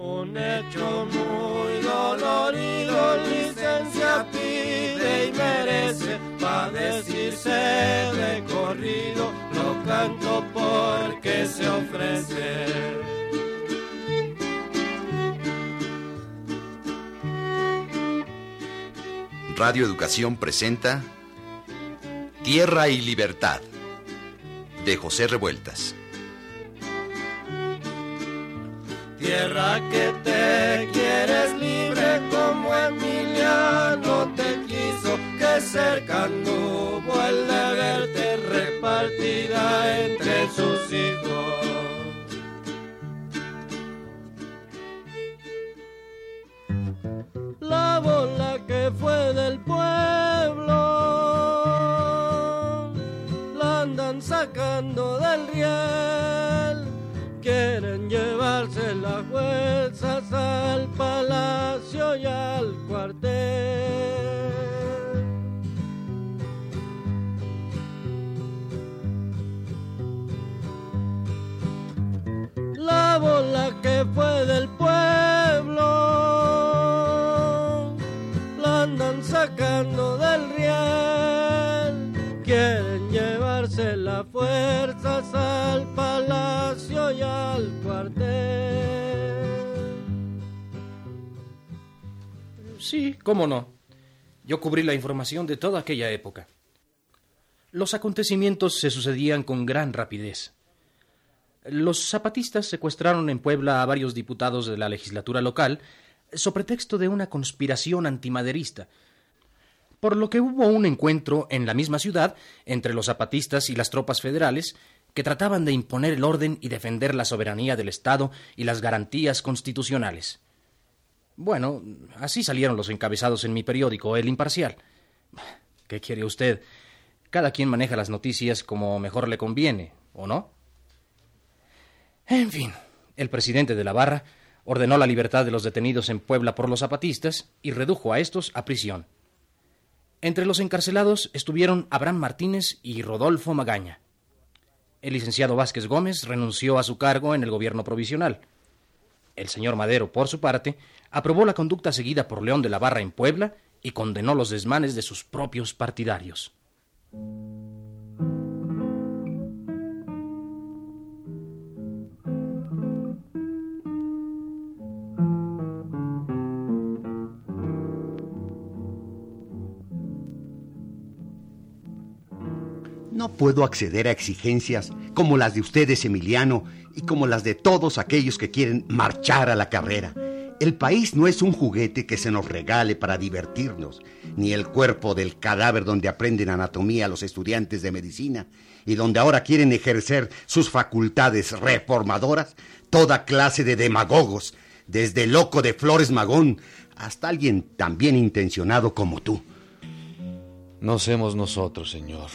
Un hecho muy dolorido, licencia pide y merece, pa' decirse de corrido, lo canto porque se ofrece. Radio Educación presenta Tierra y Libertad de José Revueltas. Tierra que anduvo el de verte repartida entre sus Sí, cómo no. Yo cubrí la información de toda aquella época. Los acontecimientos se sucedían con gran rapidez. Los zapatistas secuestraron en Puebla a varios diputados de la legislatura local sobre pretexto de una conspiración antimaderista, por lo que hubo un encuentro en la misma ciudad entre los zapatistas y las tropas federales que trataban de imponer el orden y defender la soberanía del Estado y las garantías constitucionales. Bueno, así salieron los encabezados en mi periódico, El Imparcial. ¿Qué quiere usted? Cada quien maneja las noticias como mejor le conviene, ¿o no? En fin, el presidente de la barra ordenó la libertad de los detenidos en Puebla por los zapatistas y redujo a estos a prisión. Entre los encarcelados estuvieron Abraham Martínez y Rodolfo Magaña. El licenciado Vázquez Gómez renunció a su cargo en el gobierno provisional. El señor Madero, por su parte, aprobó la conducta seguida por León de la Barra en Puebla y condenó los desmanes de sus propios partidarios. Puedo acceder a exigencias como las de ustedes, Emiliano, y como las de todos aquellos que quieren marchar a la carrera. El país no es un juguete que se nos regale para divertirnos, ni el cuerpo del cadáver donde aprenden anatomía los estudiantes de medicina y donde ahora quieren ejercer sus facultades reformadoras toda clase de demagogos, desde loco de Flores Magón hasta alguien tan bien intencionado como tú. No somos nosotros, señor.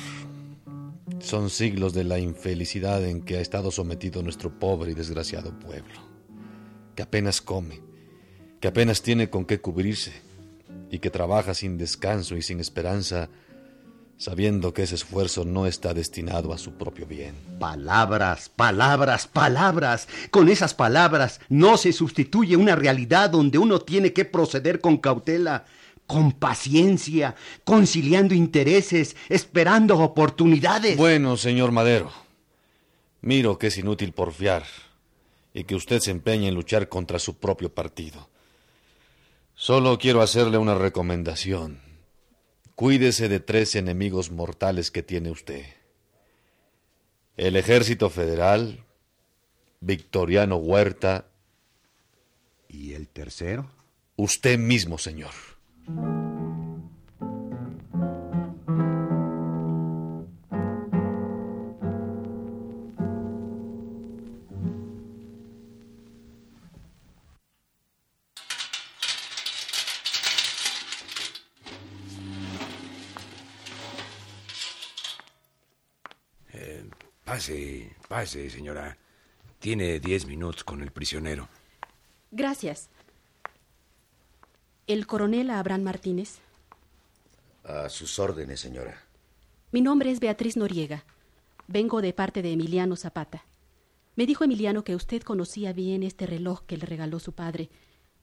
Son siglos de la infelicidad en que ha estado sometido nuestro pobre y desgraciado pueblo, que apenas come, que apenas tiene con qué cubrirse y que trabaja sin descanso y sin esperanza, sabiendo que ese esfuerzo no está destinado a su propio bien. Palabras, palabras, palabras. Con esas palabras no se sustituye una realidad donde uno tiene que proceder con cautela con paciencia, conciliando intereses, esperando oportunidades. Bueno, señor Madero, miro que es inútil porfiar y que usted se empeña en luchar contra su propio partido. Solo quiero hacerle una recomendación. Cuídese de tres enemigos mortales que tiene usted. El ejército federal, Victoriano Huerta. ¿Y el tercero? Usted mismo, señor. Pase, pase, señora. Tiene diez minutos con el prisionero. Gracias. ¿El coronel Abraham Martínez? A sus órdenes, señora. Mi nombre es Beatriz Noriega. Vengo de parte de Emiliano Zapata. Me dijo Emiliano que usted conocía bien este reloj que le regaló su padre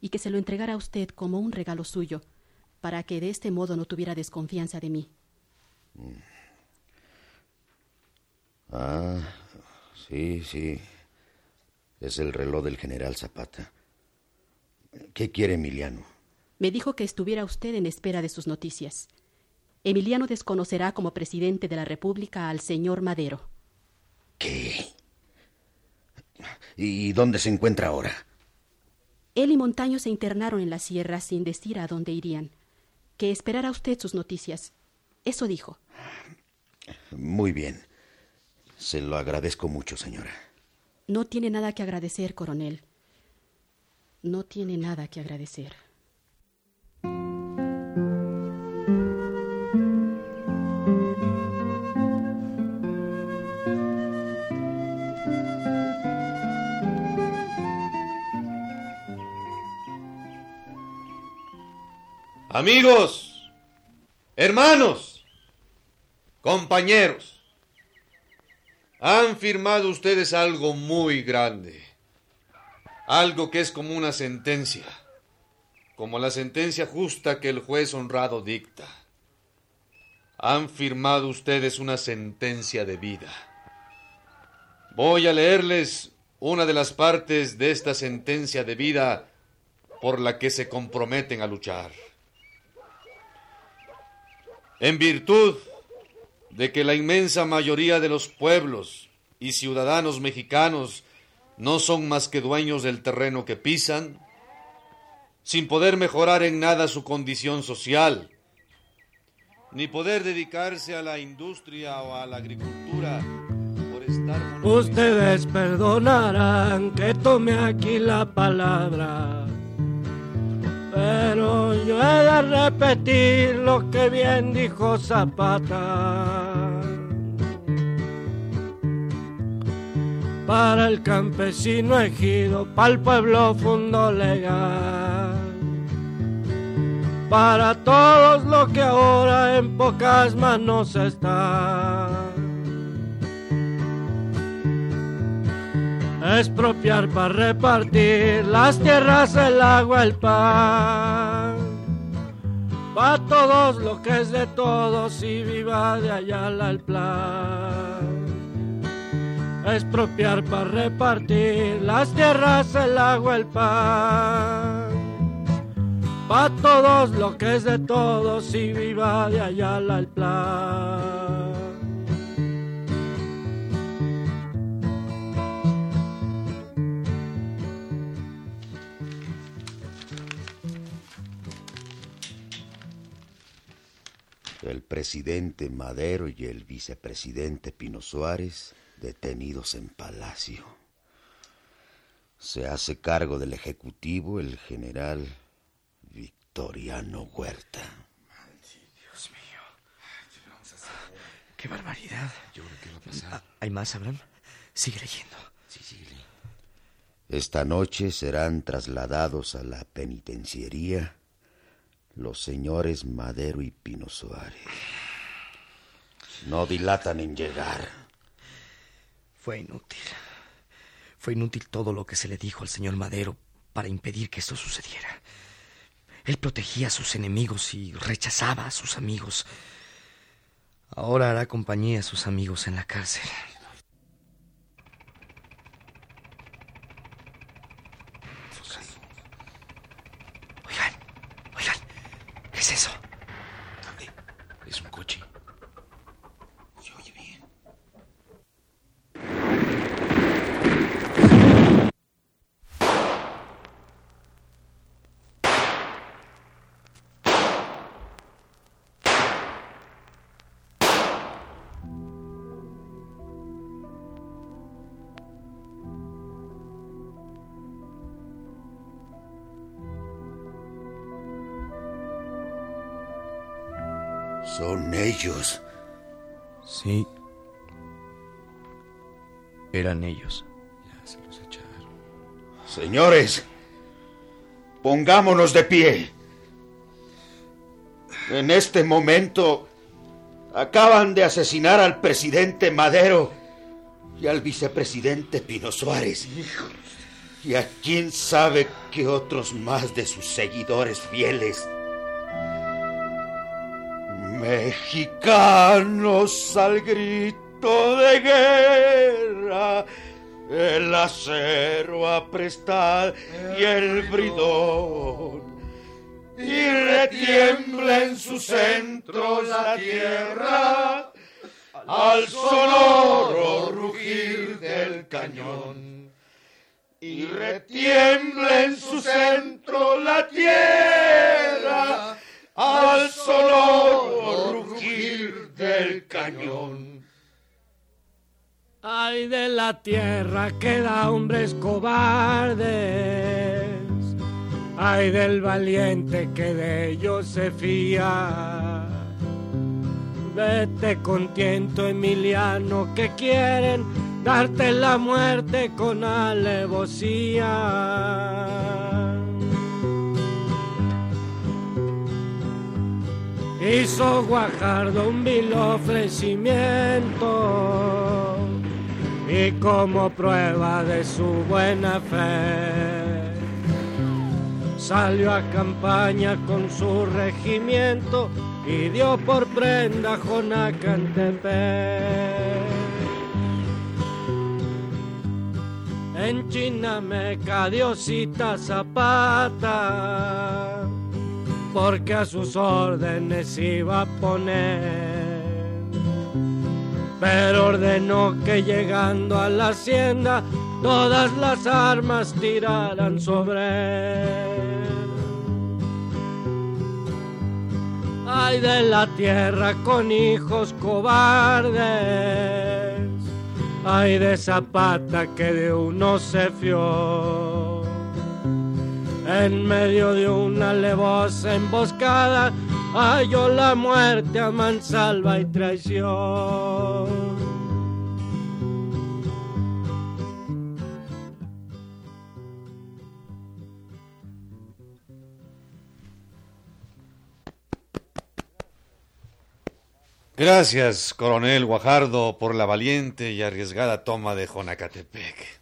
y que se lo entregara a usted como un regalo suyo, para que de este modo no tuviera desconfianza de mí. Ah, sí, sí. Es el reloj del general Zapata. ¿Qué quiere Emiliano? Me dijo que estuviera usted en espera de sus noticias. Emiliano desconocerá como presidente de la República al señor Madero. ¿Qué? ¿Y dónde se encuentra ahora? Él y Montaño se internaron en la sierra sin decir a dónde irían. Que esperara usted sus noticias. Eso dijo. Muy bien. Se lo agradezco mucho, señora. No tiene nada que agradecer, coronel. No tiene nada que agradecer. Amigos, hermanos, compañeros, han firmado ustedes algo muy grande, algo que es como una sentencia, como la sentencia justa que el juez honrado dicta. Han firmado ustedes una sentencia de vida. Voy a leerles una de las partes de esta sentencia de vida por la que se comprometen a luchar. En virtud de que la inmensa mayoría de los pueblos y ciudadanos mexicanos no son más que dueños del terreno que pisan, sin poder mejorar en nada su condición social, ni poder dedicarse a la industria o a la agricultura por estar... Ustedes perdonarán que tome aquí la palabra pero yo he de repetir lo que bien dijo Zapata. Para el campesino ejido, para el pueblo fundo legal. Para todos lo que ahora en pocas manos está. Expropiar para repartir las tierras, el agua, el pan. Pa' todos lo que es de todos y viva de allá el plan. Expropiar para repartir las tierras, el agua, el pan. Pa' todos lo que es de todos y viva de allá el plan. El presidente Madero y el vicepresidente Pino Suárez detenidos en Palacio. Se hace cargo del Ejecutivo el general Victoriano Huerta. Dios mío. Qué barbaridad. Ah, ¿Hay más, Abraham? Sigue leyendo. Sí, sigue Esta noche serán trasladados a la penitenciaría los señores Madero y Pino Suárez. No dilatan en llegar. Fue inútil. Fue inútil todo lo que se le dijo al señor Madero para impedir que esto sucediera. Él protegía a sus enemigos y rechazaba a sus amigos. Ahora hará compañía a sus amigos en la cárcel. ¿Qué es eso? Es un coche. Son ellos. Sí. Eran ellos. Ya se los echaron. Señores, pongámonos de pie. En este momento acaban de asesinar al presidente Madero y al vicepresidente Pino Suárez. Y a quién sabe qué otros más de sus seguidores fieles. Mexicanos al grito de guerra, el acero a prestar y el bridón. Y retiembla en su centro la tierra al sonoro rugir del cañón. Y retiembla en su centro la tierra cañón. Ay de la tierra que da hombres cobardes, ay del valiente que de ellos se fía. Vete con tiento, Emiliano, que quieren darte la muerte con alevosía. Hizo Guajardo un vil ofrecimiento y como prueba de su buena fe salió a campaña con su regimiento y dio por prenda Jonacantepec. En Chinameca Diosita Zapata, porque a sus órdenes iba a poner. Pero ordenó que llegando a la hacienda todas las armas tiraran sobre él. Ay de la tierra con hijos cobardes, ay de Zapata que de uno se fió. En medio de una levosa emboscada, halló la muerte a mansalva y traición. Gracias, coronel Guajardo, por la valiente y arriesgada toma de Jonacatepec.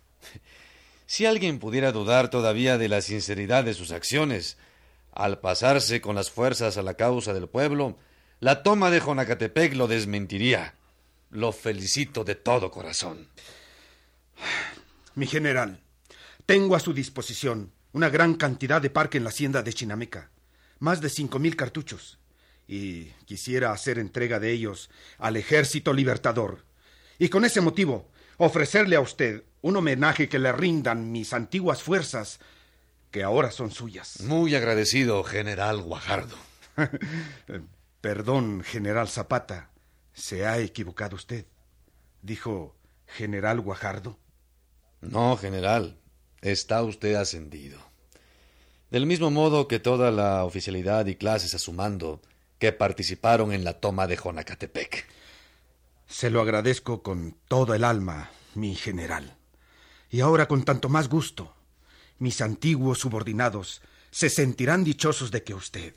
Si alguien pudiera dudar todavía de la sinceridad de sus acciones, al pasarse con las fuerzas a la causa del pueblo, la toma de Jonacatepec lo desmentiría. Lo felicito de todo corazón. Mi general, tengo a su disposición una gran cantidad de parque en la hacienda de Chinameca, más de cinco mil cartuchos, y quisiera hacer entrega de ellos al ejército libertador, y con ese motivo ofrecerle a usted un homenaje que le rindan mis antiguas fuerzas, que ahora son suyas. Muy agradecido, general Guajardo. Perdón, general Zapata, se ha equivocado usted. Dijo general Guajardo. No, general, está usted ascendido. Del mismo modo que toda la oficialidad y clases a su mando que participaron en la toma de Jonacatepec. Se lo agradezco con todo el alma, mi general. Y ahora con tanto más gusto, mis antiguos subordinados se sentirán dichosos de que usted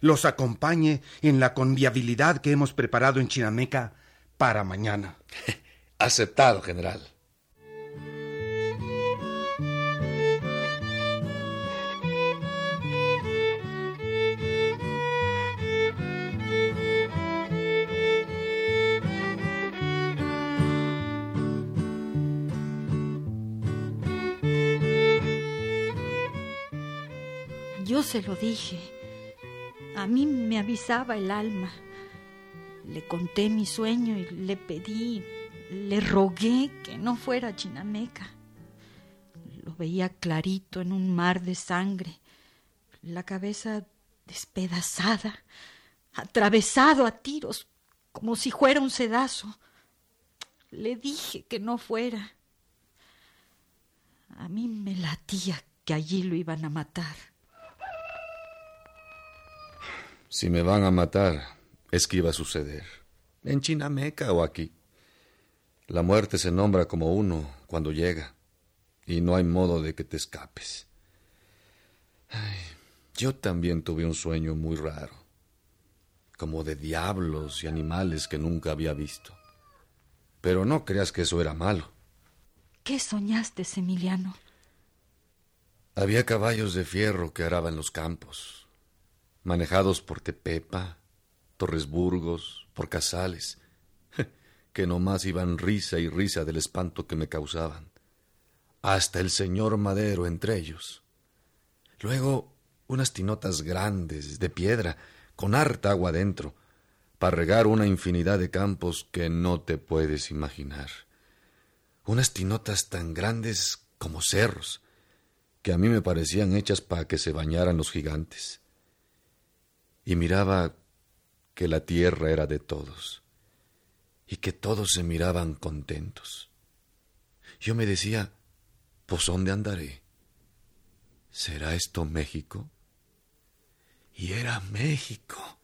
los acompañe en la conviabilidad que hemos preparado en Chinameca para mañana. Aceptado, general. Yo se lo dije. A mí me avisaba el alma. Le conté mi sueño y le pedí, le rogué que no fuera Chinameca. Lo veía clarito en un mar de sangre, la cabeza despedazada, atravesado a tiros, como si fuera un sedazo. Le dije que no fuera. A mí me latía que allí lo iban a matar. Si me van a matar, es que iba a suceder. En Chinameca o aquí. La muerte se nombra como uno cuando llega, y no hay modo de que te escapes. Ay, yo también tuve un sueño muy raro, como de diablos y animales que nunca había visto. Pero no creas que eso era malo. ¿Qué soñaste, Emiliano? Había caballos de fierro que araban los campos, manejados por Tepepa, Torresburgos, por Casales, que nomás iban risa y risa del espanto que me causaban. Hasta el señor Madero entre ellos. Luego unas tinotas grandes, de piedra, con harta agua dentro, para regar una infinidad de campos que no te puedes imaginar. Unas tinotas tan grandes como cerros, que a mí me parecían hechas para que se bañaran los gigantes. Y miraba que la tierra era de todos, y que todos se miraban contentos. Yo me decía, pues ¿dónde andaré? ¿Será esto México? Y era México,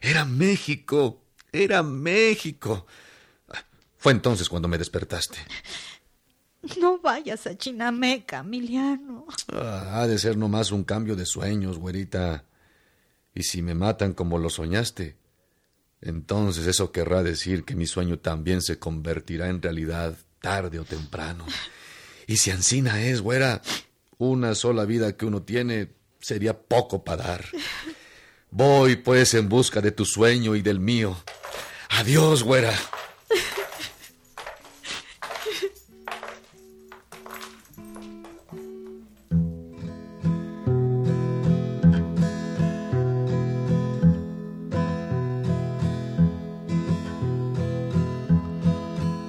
era México, era México. Fue entonces cuando me despertaste. No vayas a Chinameca, Emiliano. Ah, ha de ser nomás un cambio de sueños, güerita. Y si me matan como lo soñaste, entonces eso querrá decir que mi sueño también se convertirá en realidad tarde o temprano. Y si ansina es, güera, una sola vida que uno tiene sería poco para dar. Voy pues en busca de tu sueño y del mío. Adiós, güera.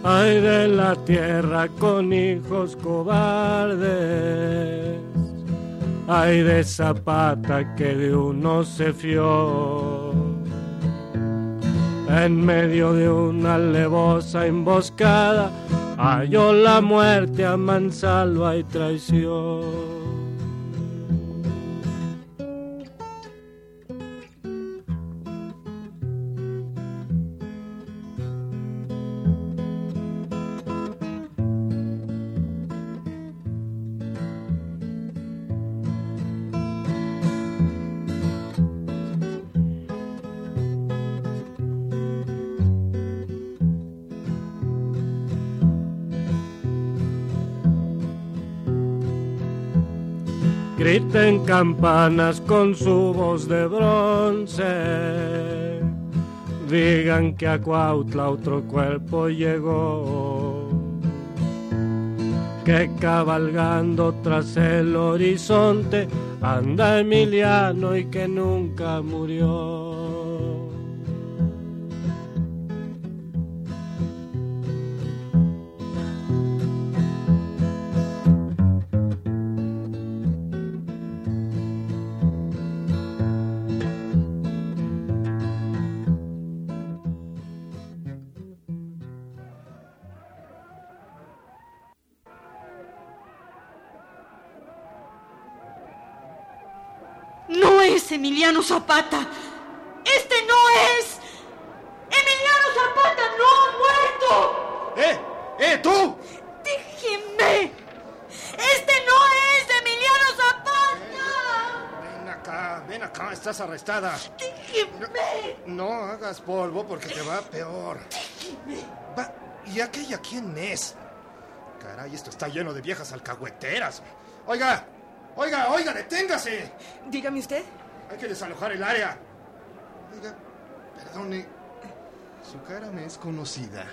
Ay de la tierra con hijos cobardes, ay de Zapata que de uno se fió. En medio de una levosa emboscada, halló la muerte a mansalva y traición. Griten campanas con su voz de bronce, digan que a Cuautla otro cuerpo llegó, que cabalgando tras el horizonte anda Emiliano y que nunca murió. Es Emiliano Zapata. Este no es. Emiliano Zapata no ha muerto. ¡Eh! ¡Eh, tú! Déjeme. Este no es Emiliano Zapata. Ven acá, ven acá, estás arrestada. Déjeme. No hagas polvo porque te va peor. Va, ¿y aquella quién es? Caray, esto está lleno de viejas alcahueteras. Oiga, oiga, oiga, deténgase. Dígame usted. Hay que desalojar el área. Oiga, perdone. Su cara me es conocida.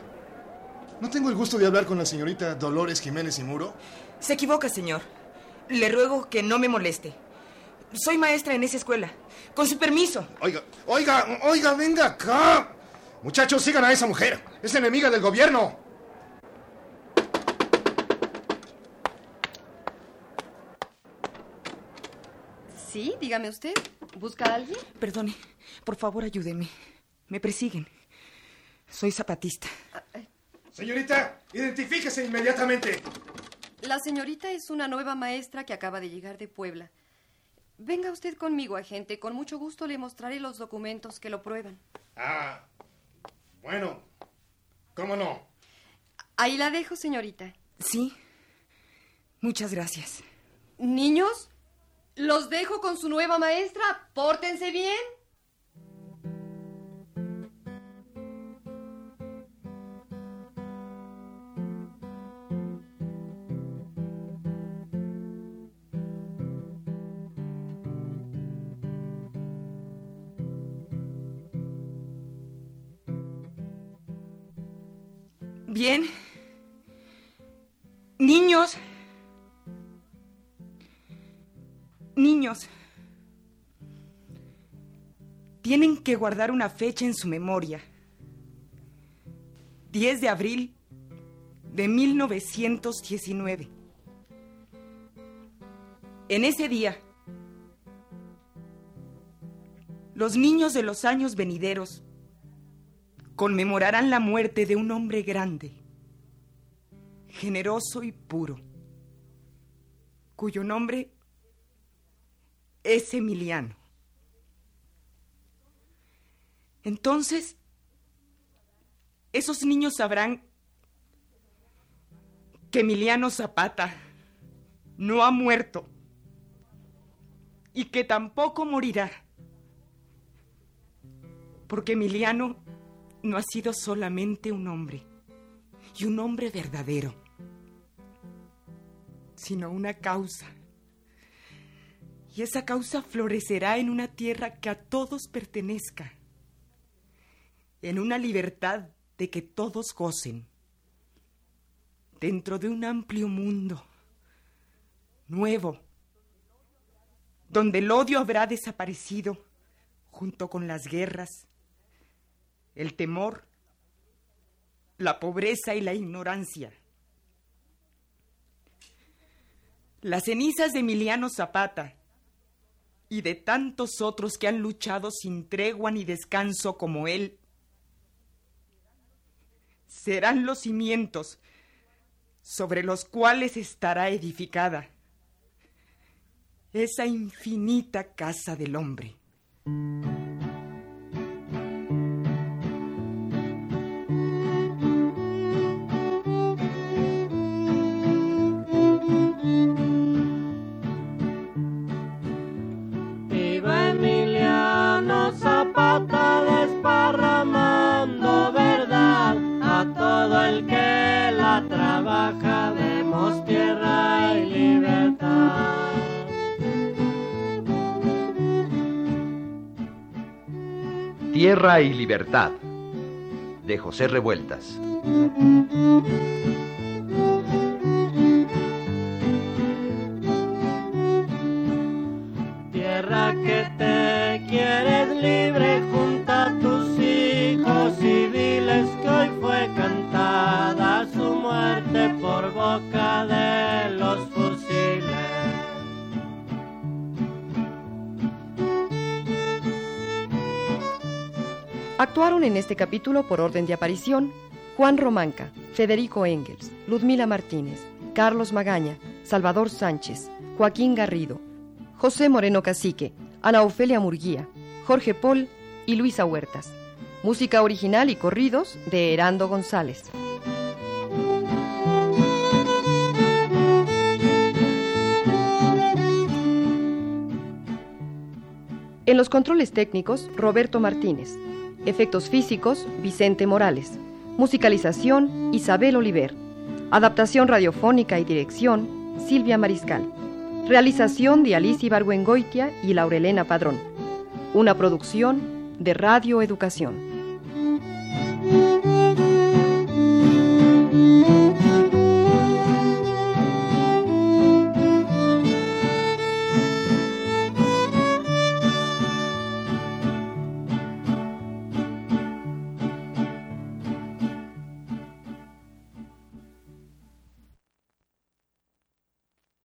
¿No tengo el gusto de hablar con la señorita Dolores Jiménez y Muro? Se equivoca, señor. Le ruego que no me moleste. Soy maestra en esa escuela. Con su permiso. Oiga, oiga, oiga, venga acá. Muchachos, sigan a esa mujer. Es enemiga del gobierno. Sí, dígame usted. ¿Busca a alguien? Perdone, por favor ayúdeme. Me persiguen. Soy zapatista. Señorita, identifíquese inmediatamente. La señorita es una nueva maestra que acaba de llegar de Puebla. Venga usted conmigo, agente. Con mucho gusto le mostraré los documentos que lo prueban. Ah, bueno, ¿cómo no? Ahí la dejo, señorita. Sí. Muchas gracias. Niños, los dejo con su nueva maestra. Pórtense bien. Bien. Tienen que guardar una fecha en su memoria. 10 de abril de 1919. En ese día, los niños de los años venideros conmemorarán la muerte de un hombre grande, generoso y puro, cuyo nombre es Emiliano. Entonces, esos niños sabrán que Emiliano Zapata no ha muerto y que tampoco morirá, porque Emiliano no ha sido solamente un hombre, y un hombre verdadero, sino una causa. Y esa causa florecerá en una tierra que a todos pertenezca, en una libertad de que todos gocen, dentro de un amplio mundo nuevo, donde el odio habrá desaparecido junto con las guerras, el temor, la pobreza y la ignorancia. Las cenizas de Emiliano Zapata y de tantos otros que han luchado sin tregua ni descanso como él, serán los cimientos sobre los cuales estará edificada esa infinita casa del hombre. Tierra y Libertad, de José Revueltas. En este capítulo por orden de aparición Juan Romanca, Federico Engels, Ludmila Martínez, Carlos Magaña, Salvador Sánchez, Joaquín Garrido, José Moreno Cacique, Ana Ofelia Murguía, Jorge Paul y Luisa Huertas. Música original y corridos de Herando González. En los controles técnicos, Roberto Martínez. Efectos físicos, Vicente Morales. Musicalización, Isabel Oliver. Adaptación radiofónica y dirección, Silvia Mariscal. Realización de Alicia Barguengoitia y Laurelena Padrón. Una producción de Radio Educación.